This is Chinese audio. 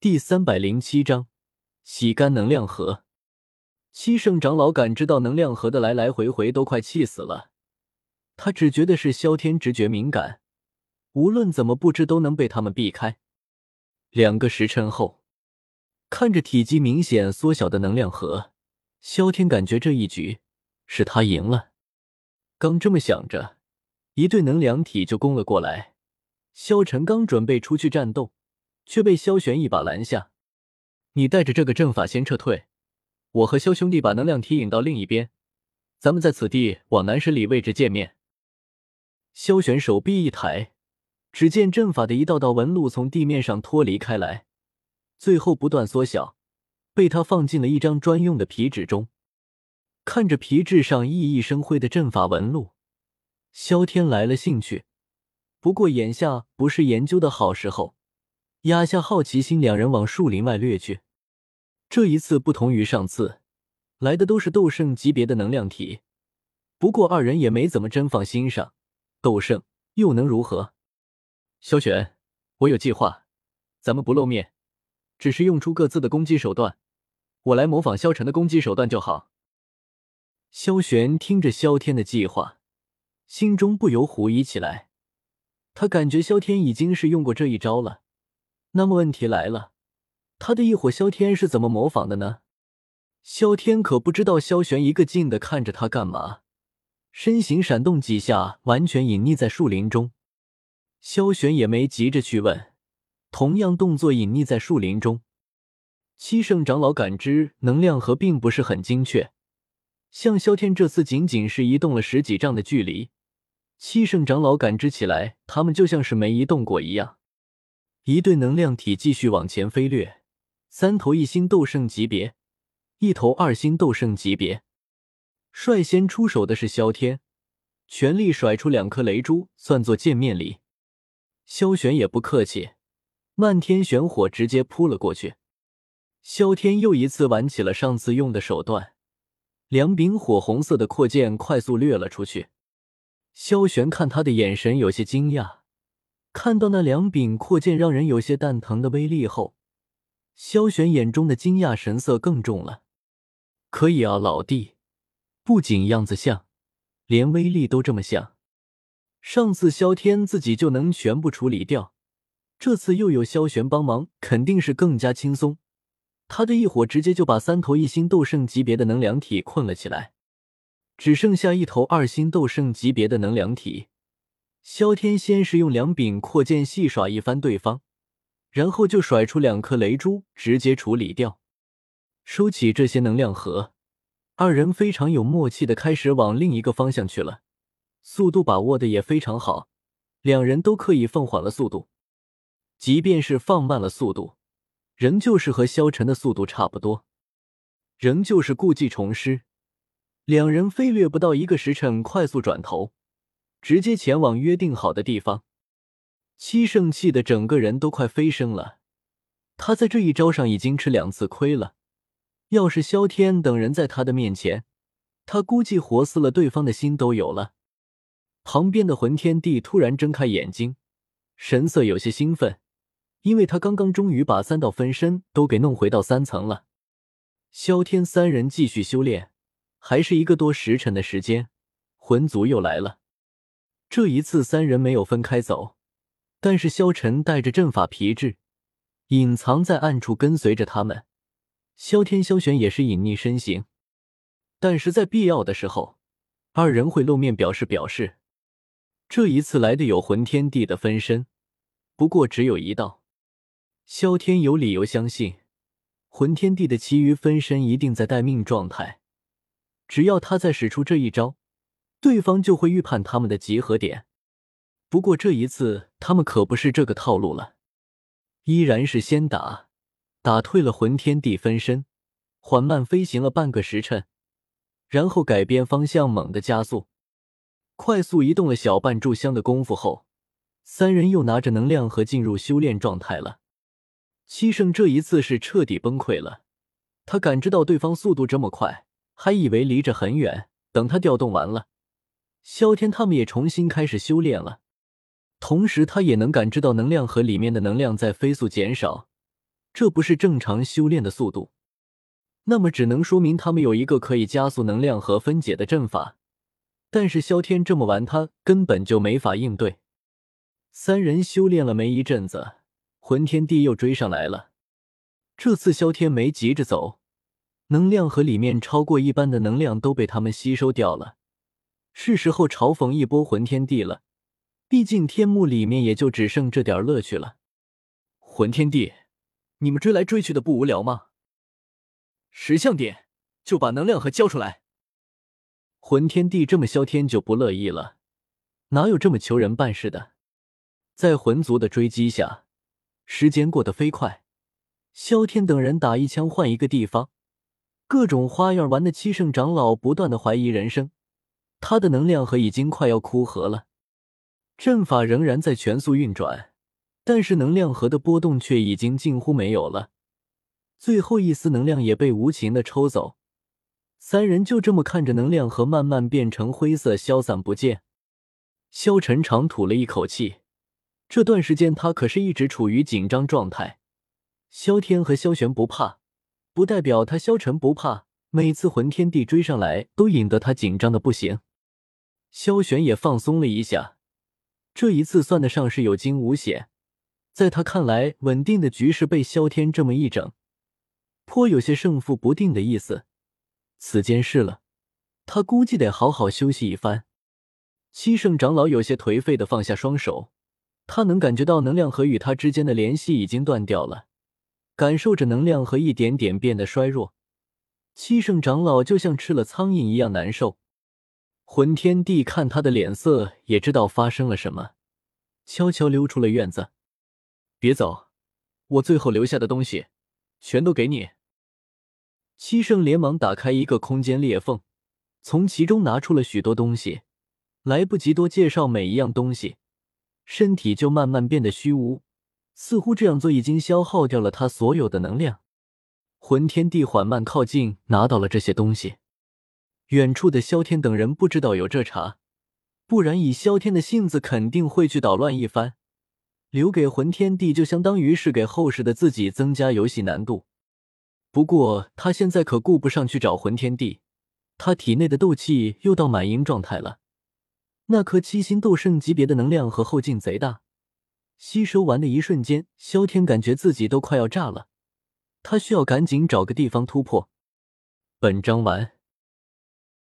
第三百零七章洗干能量核。七圣长老感知到能量核的来来回回，都快气死了。他只觉得是萧天直觉敏感，无论怎么布置都能被他们避开。两个时辰后，看着体积明显缩小的能量核，萧天感觉这一局是他赢了。刚这么想着，一对能量体就攻了过来。萧晨刚准备出去战斗，却被萧玄一把拦下：“你带着这个阵法先撤退，我和萧兄弟把能量体引到另一边，咱们在此地往南十里位置见面。”萧玄手臂一抬，只见阵法的一道道纹路从地面上脱离开来，最后不断缩小，被他放进了一张专用的皮纸中。看着皮质上熠熠生辉的阵法纹路，萧天来了兴趣。不过眼下不是研究的好时候，压下好奇心，两人往树林外掠去。这一次不同于上次，来的都是斗圣级别的能量体。不过二人也没怎么真放心上。斗圣又能如何？萧玄，我有计划，咱们不露面，只是用出各自的攻击手段，我来模仿萧晨的攻击手段就好。萧玄听着萧天的计划，心中不由狐疑起来。他感觉萧天已经是用过这一招了，那么问题来了，他的异火萧天是怎么模仿的呢？萧天可不知道萧玄一个劲的看着他干嘛。身形闪动几下，完全隐匿在树林中。萧玄也没急着去问，同样动作隐匿在树林中。七圣长老感知能量核并不是很精确，像萧天这次仅仅是移动了十几丈的距离，七圣长老感知起来，他们就像是没移动过一样。一对能量体继续往前飞掠，三头一星斗圣级别，一头二星斗圣级别。率先出手的是萧天，全力甩出两颗雷珠，算作见面礼。萧玄也不客气，漫天玄火直接扑了过去。萧天又一次玩起了上次用的手段，两柄火红色的阔剑快速掠了出去。萧玄看他的眼神有些惊讶，看到那两柄阔剑让人有些蛋疼的威力后，萧玄眼中的惊讶神色更重了。可以啊，老弟。不仅样子像，连威力都这么像。上次萧天自己就能全部处理掉，这次又有萧玄帮忙，肯定是更加轻松。他的一火直接就把三头一星斗圣级别的能量体困了起来，只剩下一头二星斗圣级别的能量体。萧天先是用两柄阔剑戏耍一番对方，然后就甩出两颗雷珠，直接处理掉，收起这些能量核。二人非常有默契的开始往另一个方向去了，速度把握的也非常好，两人都刻意放缓了速度，即便是放慢了速度，仍旧是和萧晨的速度差不多，仍旧是故技重施。两人飞掠不到一个时辰，快速转头，直接前往约定好的地方。七圣气的整个人都快飞升了，他在这一招上已经吃两次亏了。要是萧天等人在他的面前，他估计活撕了对方的心都有了。旁边的魂天帝突然睁开眼睛，神色有些兴奋，因为他刚刚终于把三道分身都给弄回到三层了。萧天三人继续修炼，还是一个多时辰的时间，魂族又来了。这一次三人没有分开走，但是萧晨带着阵法皮质，隐藏在暗处跟随着他们。萧天、萧玄也是隐匿身形，但是在必要的时候，二人会露面表示表示。这一次来的有魂天帝的分身，不过只有一道。萧天有理由相信，魂天帝的其余分身一定在待命状态。只要他再使出这一招，对方就会预判他们的集合点。不过这一次他们可不是这个套路了，依然是先打。打退了魂天地分身，缓慢飞行了半个时辰，然后改变方向，猛地加速，快速移动了小半炷香的功夫后，三人又拿着能量核进入修炼状态了。七圣这一次是彻底崩溃了，他感知到对方速度这么快，还以为离着很远。等他调动完了，萧天他们也重新开始修炼了，同时他也能感知到能量核里面的能量在飞速减少。这不是正常修炼的速度，那么只能说明他们有一个可以加速能量和分解的阵法。但是萧天这么玩，他根本就没法应对。三人修炼了没一阵子，魂天帝又追上来了。这次萧天没急着走，能量盒里面超过一般的能量都被他们吸收掉了，是时候嘲讽一波魂天帝了。毕竟天幕里面也就只剩这点乐趣了。魂天帝，你们追来追去的不无聊吗？识相点，就把能量盒交出来。魂天帝这么萧天就不乐意了，哪有这么求人办事的？在魂族的追击下，时间过得飞快。萧天等人打一枪换一个地方，各种花样玩的七圣长老不断的怀疑人生。他的能量盒已经快要枯涸了。阵法仍然在全速运转，但是能量核的波动却已经近乎没有了，最后一丝能量也被无情的抽走。三人就这么看着能量核慢慢变成灰色，消散不见。萧晨长吐了一口气，这段时间他可是一直处于紧张状态。萧天和萧玄不怕，不代表他萧晨不怕。每次魂天帝追上来，都引得他紧张的不行。萧玄也放松了一下。这一次算得上是有惊无险，在他看来，稳定的局势被萧天这么一整，颇有些胜负不定的意思。此间事了，他估计得好好休息一番。七圣长老有些颓废的放下双手，他能感觉到能量和与他之间的联系已经断掉了，感受着能量和一点点变得衰弱。七圣长老就像吃了苍蝇一样难受。魂天帝看他的脸色，也知道发生了什么，悄悄溜出了院子。别走，我最后留下的东西，全都给你。七圣连忙打开一个空间裂缝，从其中拿出了许多东西，来不及多介绍每一样东西，身体就慢慢变得虚无，似乎这样做已经消耗掉了他所有的能量。魂天帝缓慢靠近，拿到了这些东西。远处的萧天等人不知道有这茬，不然以萧天的性子，肯定会去捣乱一番。留给魂天帝，就相当于是给后世的自己增加游戏难度。不过他现在可顾不上去找魂天帝，他体内的斗气又到满盈状态了。那颗七星斗圣级别的能量和后劲贼大，吸收完的一瞬间，萧天感觉自己都快要炸了。他需要赶紧找个地方突破。本章完。